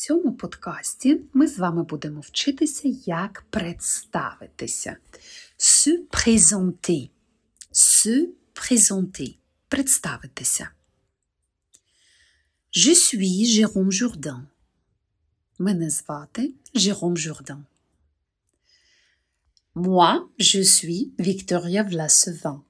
цьому подкасті ми з вами будемо вчитися, як представитися. Se présenter. Se présenter. Представитися. Je suis Jérôme Jourdan. Мене звати Jérôme Jourdan. Moi, je suis Victoria Vlasevin.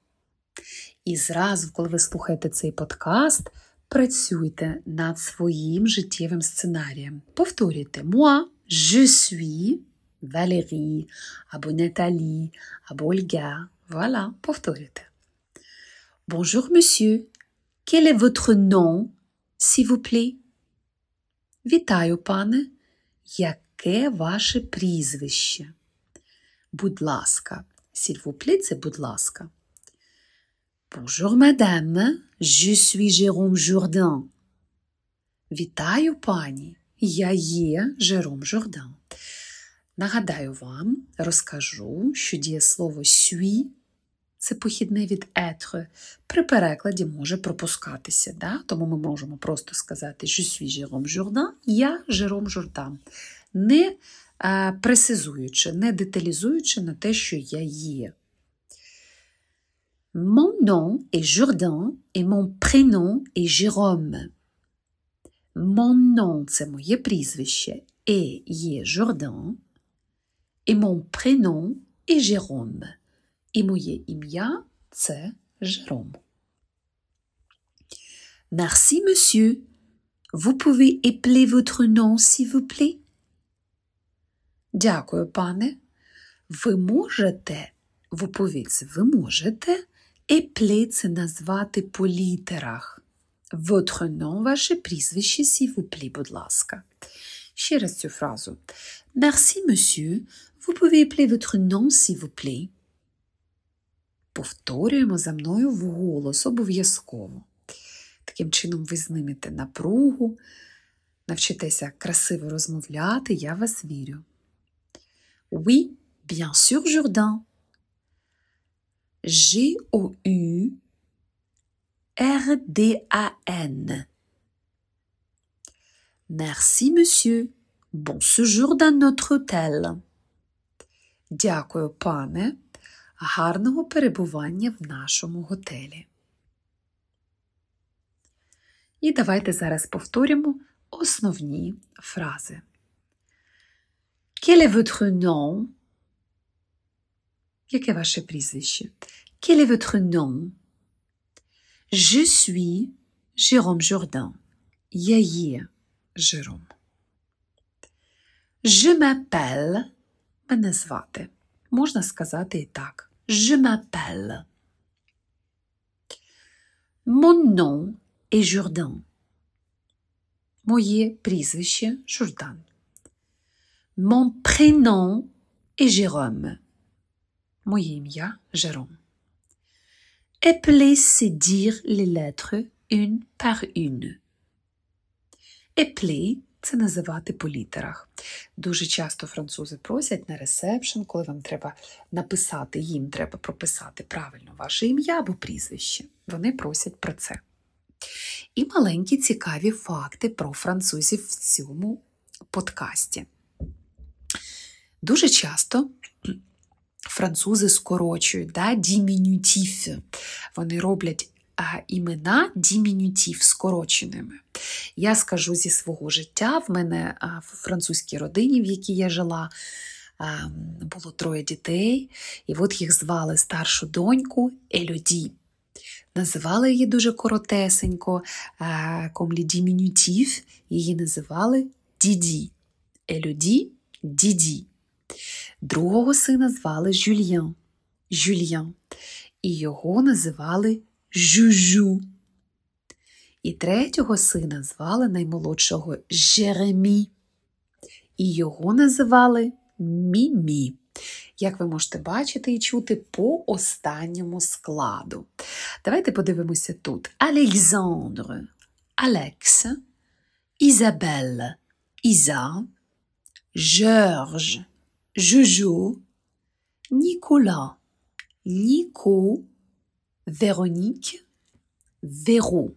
І зразу, коли ви слухаєте цей подкаст, працюйте над своїм життєвим сценарієм. Повторюйте moi, je suis Valérie, або Наталі, або Ольга. Voilà, повторюйте. Bonjour, monsieur. Quel est votre nom, s'il vous plaît? Вітаю, пане. Яке ваше прізвище? Будь ласка. S'il vous plaît, це будь ласка. Bonjour, madame. Je suis Jérôme Jourdan. Вітаю, пані. Я є Жером Жордан. Нагадаю вам, розкажу, що дієслово suis – це похідне від être, при перекладі може пропускатися. Да? Тому ми можемо просто сказати Je suis Jérôme Jourdan, я Жером Жордан. Не а, пресизуючи, не деталізуючи на те, що я є. Mon nom est Jourdan et mon prénom est Jérôme. Mon nom – це моє прізвище, et є Jourdan, et mon prénom est Jérôme. І моє ім'я – це Жером. Merci, monsieur. Vous pouvez épeler votre nom, s'il vous plaît? Дякую, пане. Ви можете, в оповідці, ви можете Епле це назвати по літерах. Votre ваше прізвище, s'il будь ласка. Ще раз цю фразу. Merci, monsieur. Vous pouvez appeler votre nom, s'il vous plaît. Повторюємо за мною вголос обов'язково. Таким чином ви знимете напругу, навчитеся красиво розмовляти, я вас вірю. Oui, bien sûr, Jourdain. G-O-U-R-D-A-N. Merci, monsieur. Bon séjour dans notre hôtel. Дякую, пане. Гарного перебування в нашому готелі. І давайте зараз повторимо основні фрази. Quel est votre nom? Яке ваше прізвище? Quel est votre nom? Je suis Jérôme Jourdan. Я є Жером. Je m'appelle. Мене звати. Можна сказати і так. Je m'appelle. Mon nom est Jourdan. Моє прізвище Журдан. Mon prénom est Jérôme. Моє ім'я Жером. Épeler, c'est dire les lettres une par. Épeler – це називати по літерах. Дуже часто французи просять на ресепшн, коли вам треба написати, їм треба прописати правильно ваше ім'я або прізвище. Вони просять про це. І маленькі цікаві факти про французів в цьому подкасті. Дуже часто французи скорочують да, дімінютів. Вони роблять імена дімінютів скороченими. Я скажу зі свого життя, в мене в французькій родині, в якій я жила, було троє дітей, і от їх звали старшу доньку Елюді. Називали її дуже коротесенько, комлі дімінютів, її називали Діді. Елюді Діді. Другого сина звали Жюльян. Жюльян. І його називали Жужу. І третього сина звали наймолодшого Жеремі. І його називали Мімі. Як ви можете бачити і чути по останньому складу. Давайте подивимося тут: Александр, Алекс, Ізабель, Іза, Жорж, Jojo, Nicolas, Nico, Véronique, Véro.